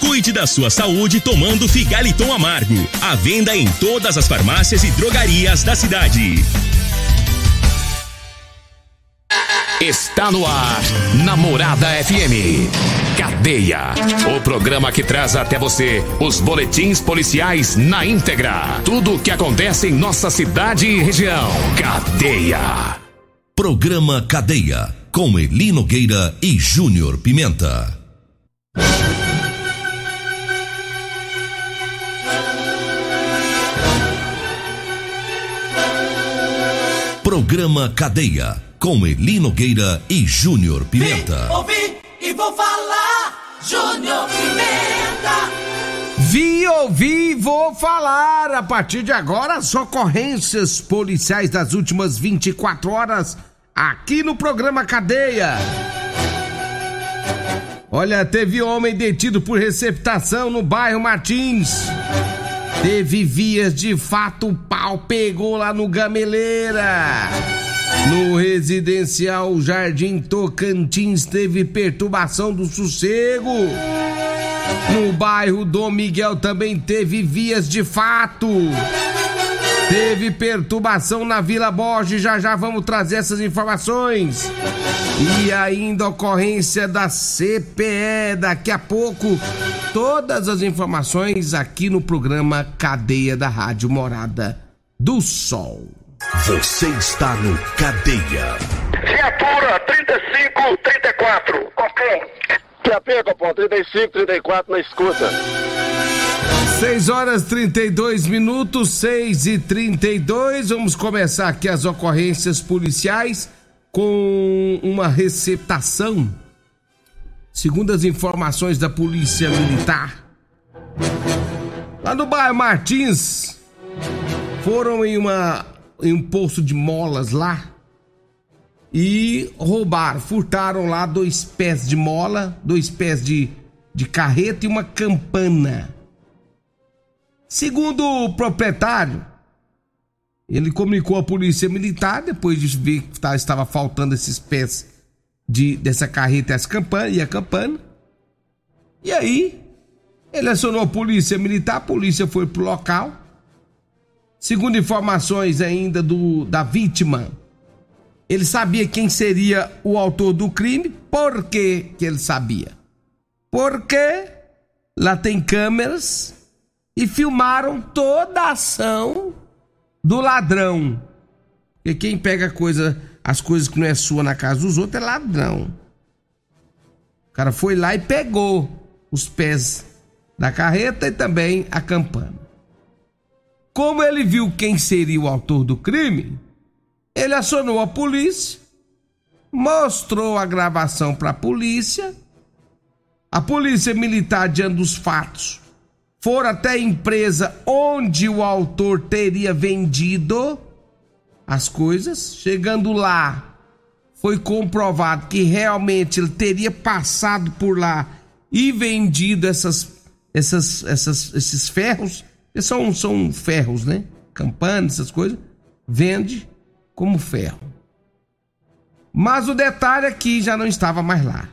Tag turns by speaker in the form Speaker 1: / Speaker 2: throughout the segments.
Speaker 1: Cuide da sua saúde tomando Figaliton Amargo. À venda em todas as farmácias e drogarias da cidade.
Speaker 2: Está no ar, Namorada FM. Cadeia. O programa que traz até você os boletins policiais na íntegra. Tudo o que acontece em nossa cidade e região. Cadeia.
Speaker 3: Programa Cadeia. Com Eli Nogueira e Júnior Pimenta. Programa Cadeia com Eli Nogueira e Júnior Pimenta.
Speaker 4: Vi, ouvi e vou falar, Júnior Pimenta.
Speaker 5: Vi, ouvi, vou falar. A partir de agora, as ocorrências policiais das últimas 24 horas aqui no programa Cadeia. Olha, teve homem detido por receptação no bairro Martins. Teve vias de fato, o pau pegou lá no Gameleira. No residencial Jardim Tocantins teve perturbação do sossego. No bairro Dom Miguel também teve vias de fato. Teve perturbação na Vila Borges, já já vamos trazer essas informações. E ainda ocorrência da CPE, daqui a pouco, todas as informações aqui no programa Cadeia da Rádio Morada do Sol.
Speaker 3: Você está no Cadeia.
Speaker 6: Viatura 3534. Ok. QAP, Copom, 35, 34 na escuta.
Speaker 5: 6 horas 32 minutos, 6 e 32. Vamos começar aqui as ocorrências policiais com uma receptação. Segundo as informações da Polícia Militar, lá no bairro Martins, foram em, uma, em um poço de molas lá e roubaram, furtaram lá dois pés de mola, dois pés de, de carreta e uma campana. Segundo o proprietário, ele comunicou à polícia militar depois de ver que tá, estava faltando esses pés de, dessa carreta e, as campana, e a campana. E aí, ele acionou a polícia militar, a polícia foi pro local. Segundo informações ainda do, da vítima, ele sabia quem seria o autor do crime. Por que, que ele sabia? Porque lá tem câmeras e filmaram toda a ação do ladrão. Porque quem pega coisa, as coisas que não é sua na casa dos outros é ladrão. O cara foi lá e pegou os pés da carreta e também a campana. Como ele viu quem seria o autor do crime, ele acionou a polícia, mostrou a gravação para a polícia. A polícia militar, diante dos fatos, foram até a empresa onde o autor teria vendido as coisas. Chegando lá, foi comprovado que realmente ele teria passado por lá e vendido essas, essas, essas, esses ferros. São, são ferros, né? Campanas, essas coisas. Vende como ferro. Mas o detalhe é que já não estava mais lá.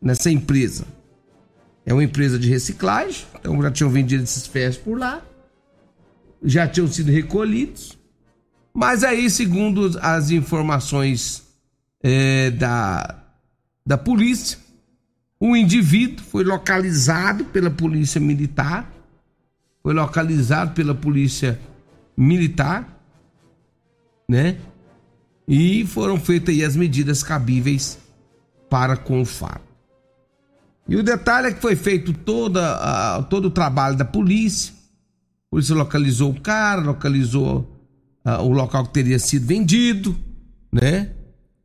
Speaker 5: Nessa empresa. É uma empresa de reciclagem, então já tinham vendido esses ferros por lá, já tinham sido recolhidos. Mas aí, segundo as informações é, da, da polícia, um indivíduo foi localizado pela polícia militar, foi localizado pela polícia militar, né? E foram feitas as medidas cabíveis para com o fato. E o detalhe é que foi feito toda, uh, todo o trabalho da polícia. A polícia localizou o cara, localizou uh, o local que teria sido vendido, né?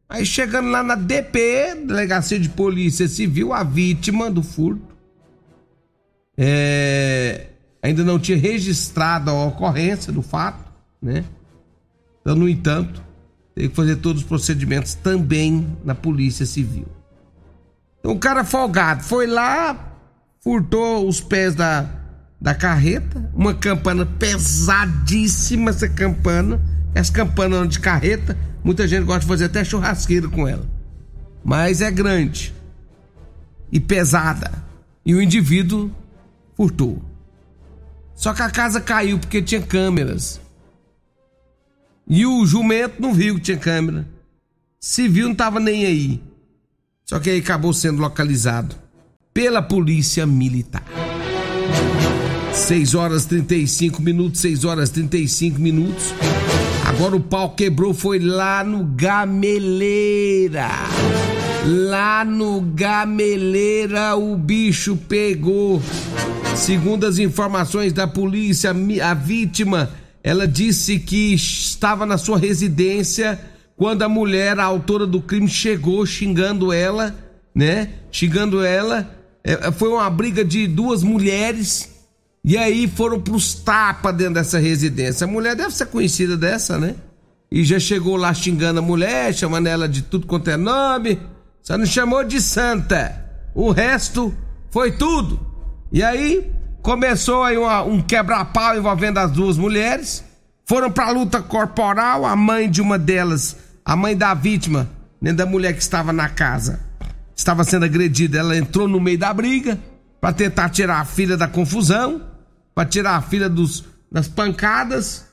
Speaker 5: Aí chegando lá na DP, Delegacia de Polícia Civil, a vítima do furto é, ainda não tinha registrado a ocorrência do fato, né? Então, no entanto, tem que fazer todos os procedimentos também na Polícia Civil. Então, o cara folgado foi lá, furtou os pés da, da carreta, uma campana pesadíssima, essa campana, essa campana de carreta, muita gente gosta de fazer até churrasqueira com ela. Mas é grande e pesada. E o indivíduo furtou. Só que a casa caiu porque tinha câmeras. E o jumento não viu que tinha câmera. Se viu, não tava nem aí. Só que aí acabou sendo localizado pela polícia militar. 6 horas 35 minutos, 6 horas 35 minutos. Agora o pau quebrou, foi lá no Gameleira. Lá no Gameleira o bicho pegou. Segundo as informações da polícia, a vítima, ela disse que estava na sua residência quando a mulher, a autora do crime, chegou xingando ela, né? Xingando ela. É, foi uma briga de duas mulheres e aí foram pros tapas dentro dessa residência. A mulher deve ser conhecida dessa, né? E já chegou lá xingando a mulher, chamando ela de tudo quanto é nome. Só não chamou de santa. O resto foi tudo. E aí começou aí uma, um quebra-pau envolvendo as duas mulheres. Foram pra luta corporal. A mãe de uma delas, a mãe da vítima, nem da mulher que estava na casa, estava sendo agredida. Ela entrou no meio da briga para tentar tirar a filha da confusão, para tirar a filha dos, das pancadas.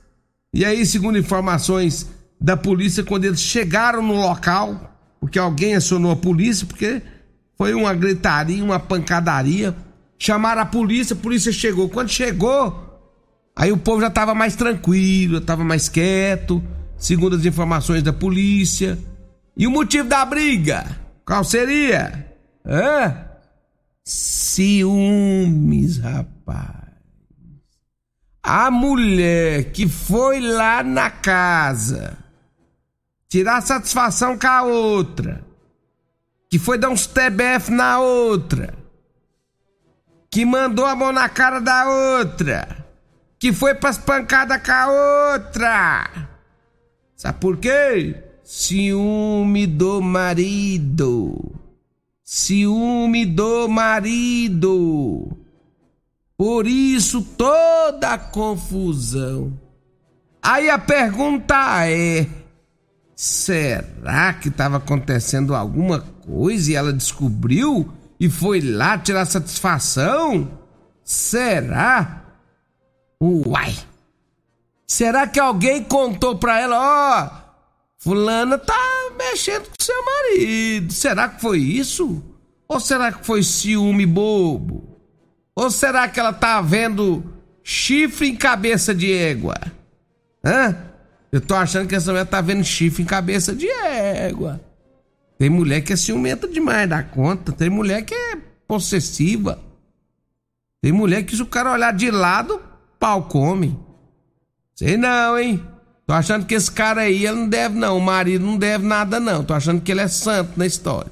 Speaker 5: E aí, segundo informações da polícia, quando eles chegaram no local, porque alguém acionou a polícia, porque foi uma gritaria, uma pancadaria. Chamaram a polícia, a polícia chegou. Quando chegou, aí o povo já estava mais tranquilo, estava mais quieto, segundo as informações da polícia. E o motivo da briga? Qual seria? Hã? Ciúmes, rapaz. A mulher que foi lá na casa tirar satisfação com a outra, que foi dar uns TBF na outra, que mandou a mão na cara da outra, que foi pras pancadas com a outra. Sabe por quê? Ciúme do marido. Ciúme do marido. Por isso toda a confusão. Aí a pergunta é: será que estava acontecendo alguma coisa e ela descobriu e foi lá tirar satisfação? Será? Uai! Será que alguém contou pra ela, ó, oh, fulana tá mexendo com seu marido? Será que foi isso? Ou será que foi ciúme bobo? Ou será que ela tá vendo chifre em cabeça de égua? Hã? Eu tô achando que essa mulher tá vendo chifre em cabeça de égua. Tem mulher que é ciumenta demais da conta. Tem mulher que é possessiva. Tem mulher que se o cara olhar de lado, pau come. Sei não, hein? Tô achando que esse cara aí, ele não deve não. O marido não deve nada não. Tô achando que ele é santo na história.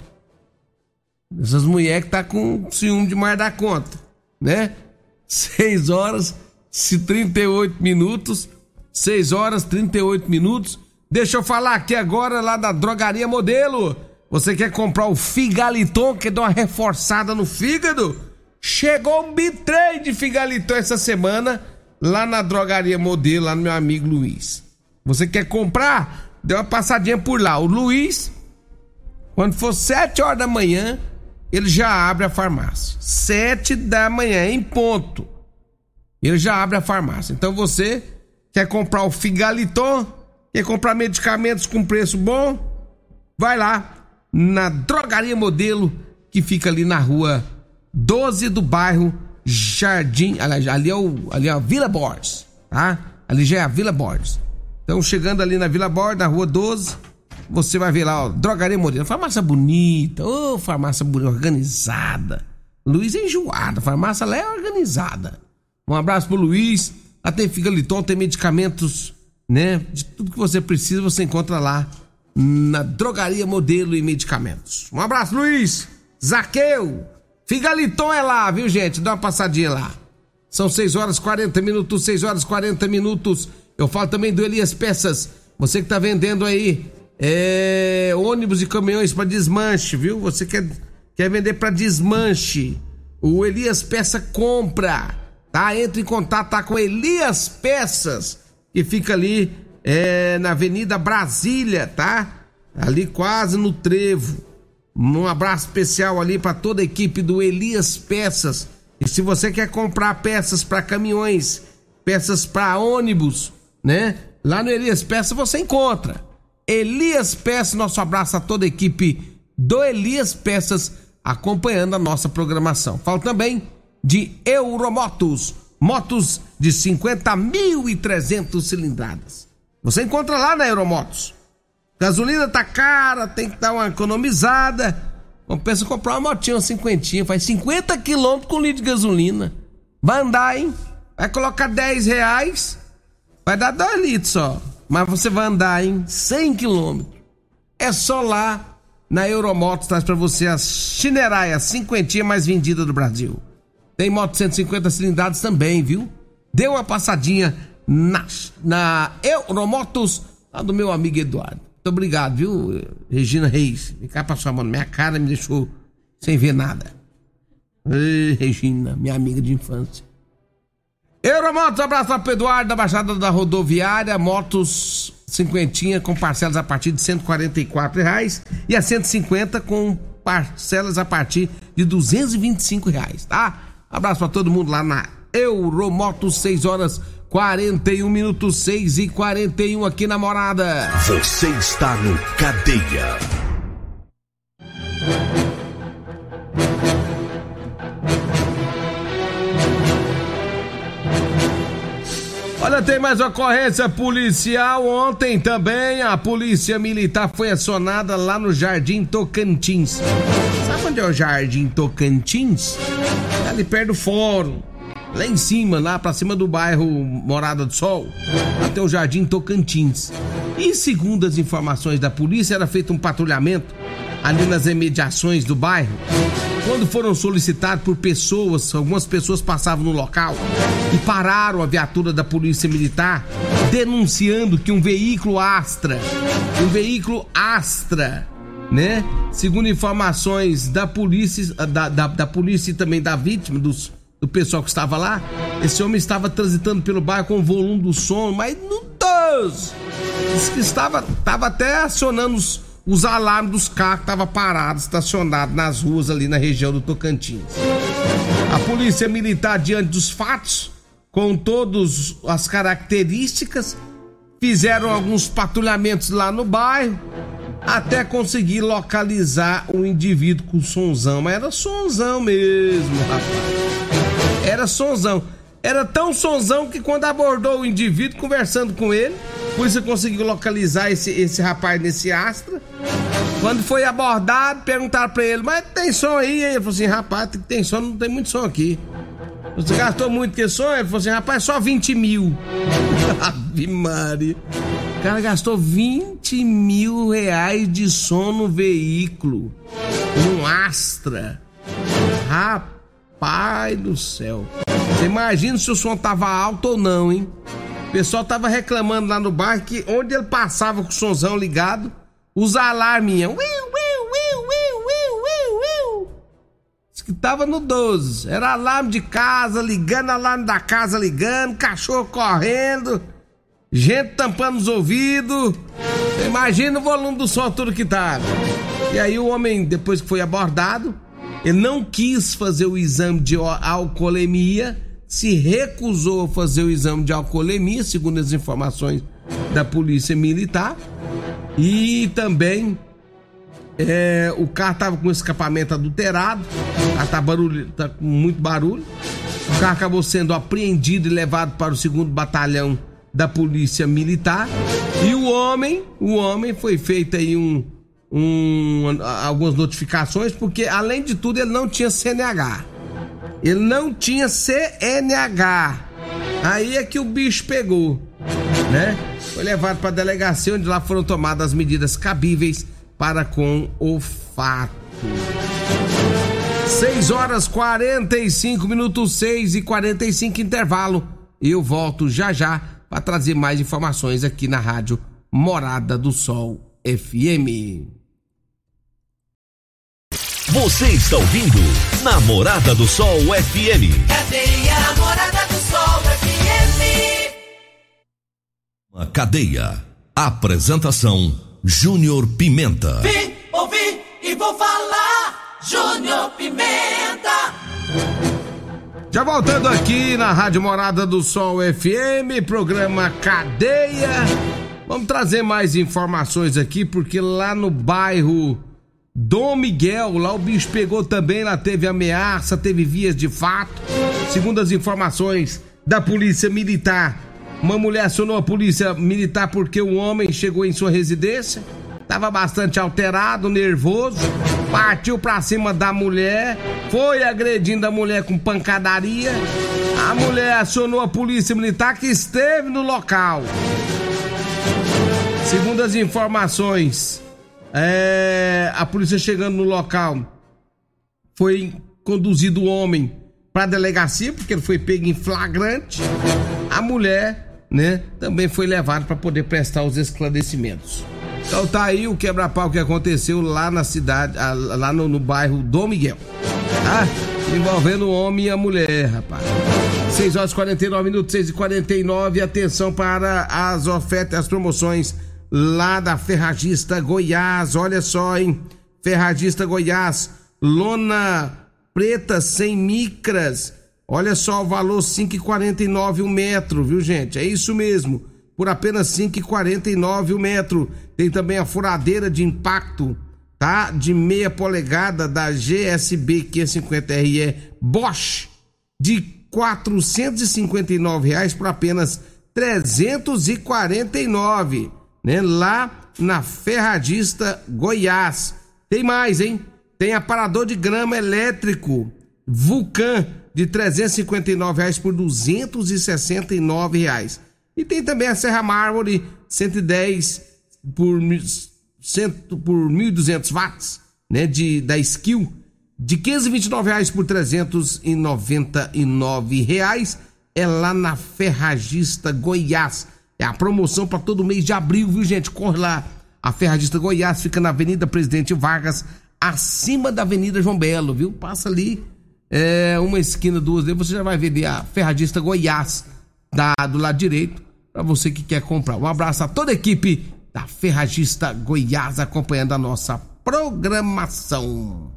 Speaker 5: Essas mulheres que tá com ciúme demais da conta né? 6 horas e 38 minutos. 6 horas e 38 minutos. Deixa eu falar aqui agora lá da Drogaria Modelo. Você quer comprar o Figaliton, quer dar uma reforçada no fígado? Chegou um bitrem de Figaliton essa semana lá na Drogaria Modelo, lá no meu amigo Luiz. Você quer comprar? Dê uma passadinha por lá. O Luiz, quando for 7 horas da manhã, ele já abre a farmácia. Sete da manhã, em ponto. Ele já abre a farmácia. Então você quer comprar o Figaliton, quer comprar medicamentos com preço bom? Vai lá na Drogaria Modelo, que fica ali na rua 12 do bairro Jardim. Ali, é, o, ali é a Vila Borges, tá? Ali já é a Vila Borges. Então chegando ali na Vila Borges, na rua 12 você vai ver lá, ó, drogaria modelo, farmácia bonita, ô, oh, farmácia organizada. Luiz é enjoado, farmácia lá é organizada. Um abraço pro Luiz. Lá tem Figaliton, tem medicamentos, né? De tudo que você precisa, você encontra lá na Drogaria Modelo e Medicamentos. Um abraço, Luiz! Zaqueu! Figaliton é lá, viu, gente? Dá uma passadinha lá. São 6 horas 40 minutos, 6 horas 40 minutos. Eu falo também do Elias Peças. Você que tá vendendo aí é, ônibus e caminhões para desmanche, viu? Você quer, quer vender para desmanche. O Elias Peça compra, tá? Entre em contato tá com Elias Peças, que fica ali é, na Avenida Brasília, tá? Ali quase no Trevo. Um abraço especial ali para toda a equipe do Elias Peças. E se você quer comprar peças para caminhões, peças para ônibus, né? Lá no Elias Peças você encontra. Elias Peças, nosso abraço a toda a equipe do Elias Peças acompanhando a nossa programação. Falo também de Euromotos, motos de 50.300 cilindradas. Você encontra lá na Euromotos. Gasolina tá cara, tem que dar uma economizada. Compensa comprar uma motinha, uma cinquentinha, faz 50 quilômetros com litro de gasolina. Vai andar, hein? Vai colocar 10 reais, vai dar 2 litros só. Mas você vai andar em 100 quilômetros. É só lá na Euromotos traz para você a Chinerai, a cinquentinha mais vendida do Brasil. Tem moto 150 cilindradas também, viu? Dê uma passadinha na, na Euromotos, lá do meu amigo Eduardo. Muito obrigado, viu, Regina Reis? Cá pra sua mão na minha cara, me deixou sem ver nada. Ei, Regina, minha amiga de infância. Euromotos, abraço para Eduardo da Baixada da Rodoviária, motos cinquentinha com parcelas a partir de 144 reais e a 150 com parcelas a partir de 225 reais, tá? Abraço para todo mundo lá na Euromotos, 6 horas 41 minutos, 6 e 41 aqui na Morada.
Speaker 3: Você está no Cadeia.
Speaker 5: Olha, tem mais ocorrência policial. Ontem também a polícia militar foi acionada lá no Jardim Tocantins. Sabe onde é o Jardim Tocantins? É ali perto do fórum. Lá em cima, lá pra cima do bairro Morada do Sol, até o Jardim Tocantins. E segundo as informações da polícia, era feito um patrulhamento ali nas imediações do bairro. Quando foram solicitados por pessoas, algumas pessoas passavam no local e pararam a viatura da Polícia Militar denunciando que um veículo Astra, um veículo Astra, né? Segundo informações da polícia, da, da, da polícia e também da vítima, dos, do pessoal que estava lá, esse homem estava transitando pelo bairro com o volume do som, mas no Deus! Estava, estava até acionando os os alarmes dos carros que estavam parados, estacionados nas ruas ali na região do Tocantins. A polícia militar, diante dos fatos, com todas as características, fizeram alguns patrulhamentos lá no bairro até conseguir localizar o indivíduo com sonzão. Mas era sonzão mesmo, rapaz. Era sonzão. Era tão sonzão que quando abordou o indivíduo, conversando com ele, a polícia conseguiu localizar esse, esse rapaz nesse Astra. Quando foi abordado, perguntaram pra ele, mas tem som aí? Ele falou assim, rapaz, tem som, não tem muito som aqui. Você gastou muito que som? Ele falou assim, rapaz, só 20 mil. Ave Maria. O cara gastou 20 mil reais de som no veículo. Um Astra. Rapaz do céu. Você imagina se o som tava alto ou não, hein? O pessoal tava reclamando lá no bar que onde ele passava com o somzão ligado, os alarmes iam. Que tava no 12. Era alarme de casa ligando, alarme da casa ligando, cachorro correndo, gente tampando os ouvidos. Imagina o volume do som tudo que tava. E aí o homem, depois que foi abordado, ele não quis fazer o exame de alcoolemia, se recusou a fazer o exame de alcoolemia, segundo as informações da polícia militar. E também é, o carro estava com escapamento adulterado, tá, tá com muito barulho. O carro acabou sendo apreendido e levado para o segundo batalhão da polícia militar. E o homem, o homem foi feito aí um, um, algumas notificações, porque além de tudo ele não tinha CNH. Ele não tinha CNH. Aí é que o bicho pegou, né? Foi levado para a delegacia onde lá foram tomadas as medidas cabíveis para com o fato. 6 horas 45 minutos, 6 e 45 intervalo. Eu volto já já para trazer mais informações aqui na rádio Morada do Sol FM.
Speaker 3: Você está ouvindo Namorada do Sol FM.
Speaker 4: Cadeia Namorada do Sol FM.
Speaker 3: Uma cadeia. Apresentação Júnior Pimenta.
Speaker 4: Vim, ouvi e vou falar. Júnior Pimenta.
Speaker 5: Já voltando aqui na Rádio Morada do Sol FM, programa Cadeia. Vamos trazer mais informações aqui, porque lá no bairro Dom Miguel, lá o bicho pegou também, lá teve ameaça, teve vias de fato. Segundo as informações da Polícia Militar, uma mulher acionou a Polícia Militar porque o homem chegou em sua residência, estava bastante alterado, nervoso, partiu pra cima da mulher, foi agredindo a mulher com pancadaria. A mulher acionou a Polícia Militar que esteve no local. Segundo as informações, é, a polícia chegando no local foi conduzido o homem para a delegacia porque ele foi pego em flagrante. A mulher, né, também foi levada para poder prestar os esclarecimentos. Então tá aí o quebra-pau que aconteceu lá na cidade, lá no, no bairro Dom Miguel, tá? Envolvendo o homem e a mulher, rapaz. 6 horas e 49 minutos, 6 e 49 Atenção para as ofertas, as promoções lá da Ferragista Goiás. Olha só, hein? Ferragista Goiás, lona preta sem micras. Olha só o valor 5,49 o metro, viu, gente? É isso mesmo. Por apenas 5,49 o metro. Tem também a furadeira de impacto, tá? De meia polegada da GSB 550RE Bosch de 459 reais por apenas 349, né? Lá na Ferradista Goiás. Tem mais, hein? Tem aparador de grama elétrico Vulcan de 359 reais por 269 reais. E tem também a Serra Mármore 110 por, mil- cento, por 1.200 watts, né? De, da Skill de 529 reais por 399 reais é lá na Ferragista Goiás. É a promoção para todo mês de abril, viu gente? Corre lá. A Ferragista Goiás fica na Avenida Presidente Vargas, acima da Avenida João Belo, viu? Passa ali é, uma esquina, duas, aí você já vai ver a Ferragista Goiás da, do lado direito para você que quer comprar. Um abraço a toda a equipe da Ferragista Goiás acompanhando a nossa programação.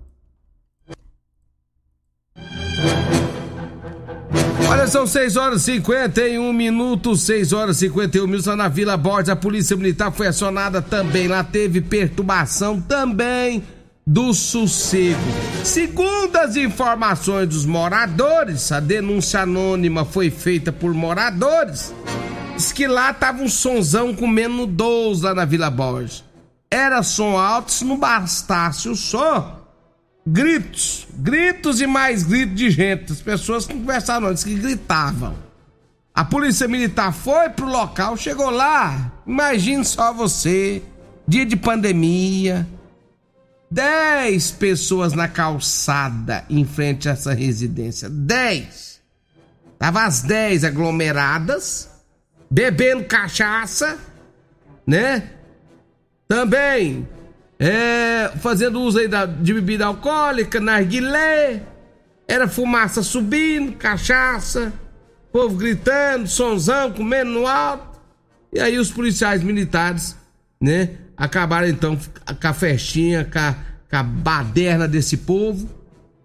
Speaker 5: Olha, são 6 horas e 51 minutos, 6 horas e 51 minutos lá na Vila Borges. A Polícia Militar foi acionada também. Lá teve perturbação também do sossego. Segundo as informações dos moradores, a denúncia anônima foi feita por moradores. Diz que lá tava um sonzão comendo 12 lá na Vila Borges. Era som alto, se não bastasse o som, gritos, gritos e mais gritos de gente. As pessoas que não, disse que gritavam. A polícia militar foi pro local, chegou lá. Imagine só você, dia de pandemia, 10 pessoas na calçada em frente a essa residência. 10. Tava as 10 aglomeradas, bebendo cachaça, né? Também é, fazendo uso aí da, de bebida alcoólica, narguilé, era fumaça subindo, cachaça, povo gritando, sonzão, comendo no alto. E aí os policiais militares, né, acabaram então com a festinha, com a, com a baderna desse povo.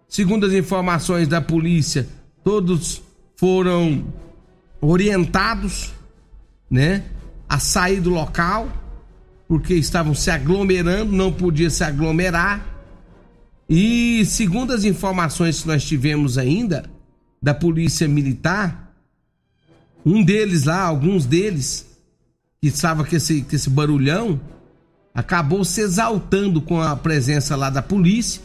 Speaker 5: Segundo as informações da polícia, todos foram orientados, né, a sair do local porque estavam se aglomerando, não podia se aglomerar. E segundo as informações que nós tivemos ainda da polícia militar, um deles lá, alguns deles, que estava com esse, com esse barulhão, acabou se exaltando com a presença lá da polícia,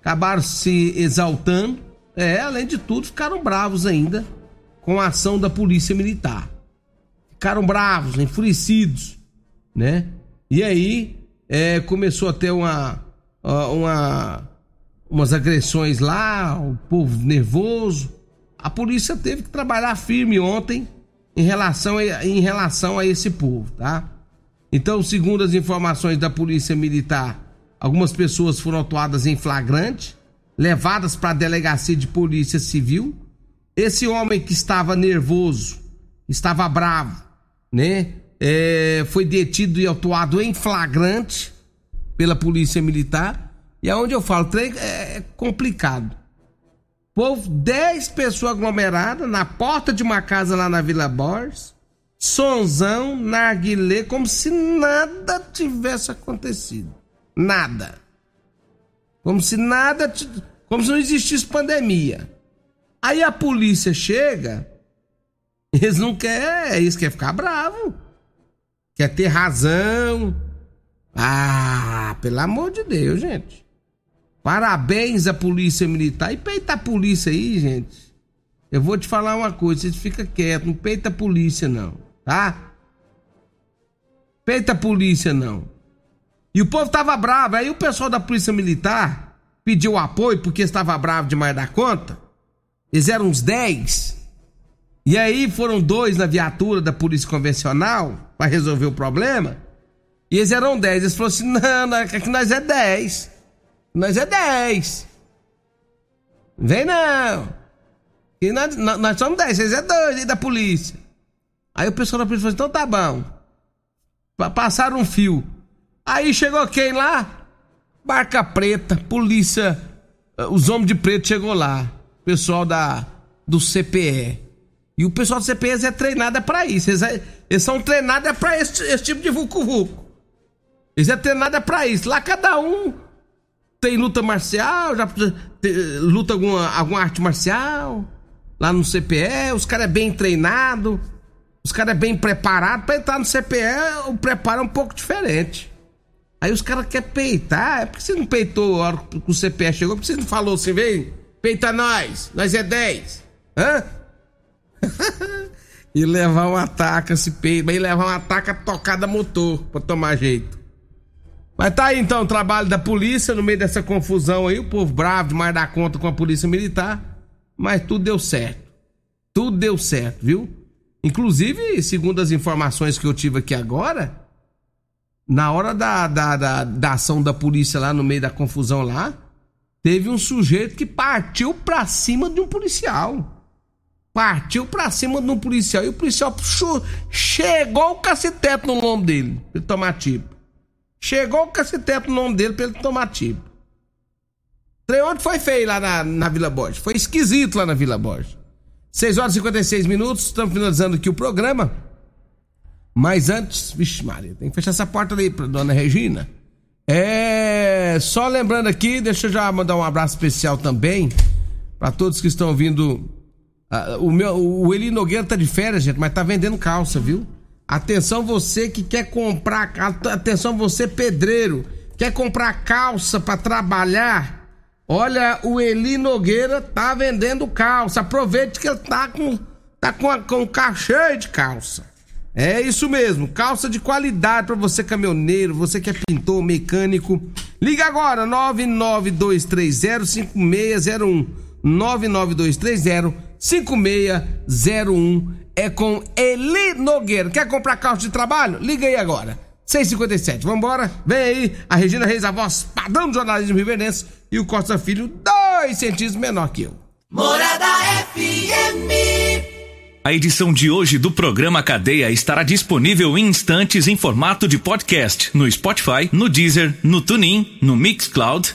Speaker 5: acabaram se exaltando, é, além de tudo, ficaram bravos ainda com a ação da polícia militar. Ficaram bravos, enfurecidos, né? E aí é, começou a ter uma, uma, umas agressões lá, o povo nervoso. A polícia teve que trabalhar firme ontem, em relação em relação a esse povo, tá? Então, segundo as informações da Polícia Militar, algumas pessoas foram atuadas em flagrante, levadas para a delegacia de Polícia Civil. Esse homem que estava nervoso, estava bravo, né? É, foi detido e atuado em flagrante pela Polícia Militar. E aonde eu falo, é complicado. Povo, 10 pessoas aglomeradas na porta de uma casa lá na Vila Borges. Sonzão, narguilé, como se nada tivesse acontecido. Nada. Como se nada. Como se não existisse pandemia. Aí a polícia chega, eles não querem. Eles querem ficar bravo. Quer ter razão. Ah, pelo amor de Deus, gente. Parabéns à Polícia Militar. E peita a polícia aí, gente. Eu vou te falar uma coisa, vocês ficam quietos, não peita a polícia não, tá? Peita a polícia não. E o povo tava bravo, aí o pessoal da Polícia Militar pediu apoio porque estava bravo demais da conta. Eles eram uns 10. E aí foram dois na viatura da Polícia Convencional para resolver o problema. E eles eram 10. Eles falaram assim: não, é que nós é 10. Nós é 10. Vem não. E nós, nós, somos 10, vocês é dois aí da polícia. Aí o pessoal da polícia falou: então tá bom. Passaram um fio. Aí chegou quem lá? Barca preta, polícia. Eh, os homens de preto chegou lá. Pessoal da do CPE. E o pessoal do CPE é treinado é pra isso. Eles, é, eles são treinados é pra esse, esse tipo de vucu-vucu. Eles é treinado é pra isso. Lá cada um tem luta marcial, já luta alguma, alguma arte marcial. Lá no CPE, os caras é bem treinado, os caras é bem preparado para entrar no CPE, o preparo é um pouco diferente. Aí os caras querem peitar, é porque você não peitou a hora que o CPE chegou, porque você não falou assim, vem, peita nós, nós é 10. Hã? e levar um ataque, se peita, e levar um ataque tocada motor pra tomar jeito. Mas tá aí então o trabalho da polícia no meio dessa confusão aí, o povo bravo demais da conta com a polícia militar, mas tudo deu certo. Tudo deu certo, viu? Inclusive, segundo as informações que eu tive aqui agora, na hora da, da, da, da ação da polícia lá no meio da confusão lá, teve um sujeito que partiu pra cima de um policial. Partiu pra cima de um policial e o policial puxou, chegou o caceteto no lombo dele, pra ele tomar tipo. Chegou o cacetete no nome dele pra ele tomar tipo. Trem ontem foi feio lá na, na Vila Borges. Foi esquisito lá na Vila Borges. 6 horas e 56 minutos, estamos finalizando aqui o programa. Mas antes, vixe Maria, tem que fechar essa porta ali pra dona Regina. É. Só lembrando aqui, deixa eu já mandar um abraço especial também para todos que estão vindo. Uh, o, meu, o Eli Nogueira tá de férias, gente, mas tá vendendo calça, viu? Atenção você que quer comprar, atenção você pedreiro, quer comprar calça para trabalhar? Olha, o Eli Nogueira tá vendendo calça. Aproveite que ele tá com tá com, a, com cheio de calça. É isso mesmo, calça de qualidade para você caminhoneiro, você que é pintor, mecânico. Liga agora 992305601. 992305601 é com Eli Nogueira. Quer comprar carro de trabalho? Liga aí agora. 657. Vambora. Vem aí a Regina Reis, a voz padrão do jornalismo riverdense e o Costa Filho, dois centímetros menor que eu.
Speaker 4: Morada FM.
Speaker 1: A edição de hoje do programa Cadeia estará disponível em instantes em formato de podcast no Spotify, no Deezer, no TuneIn, no Mixcloud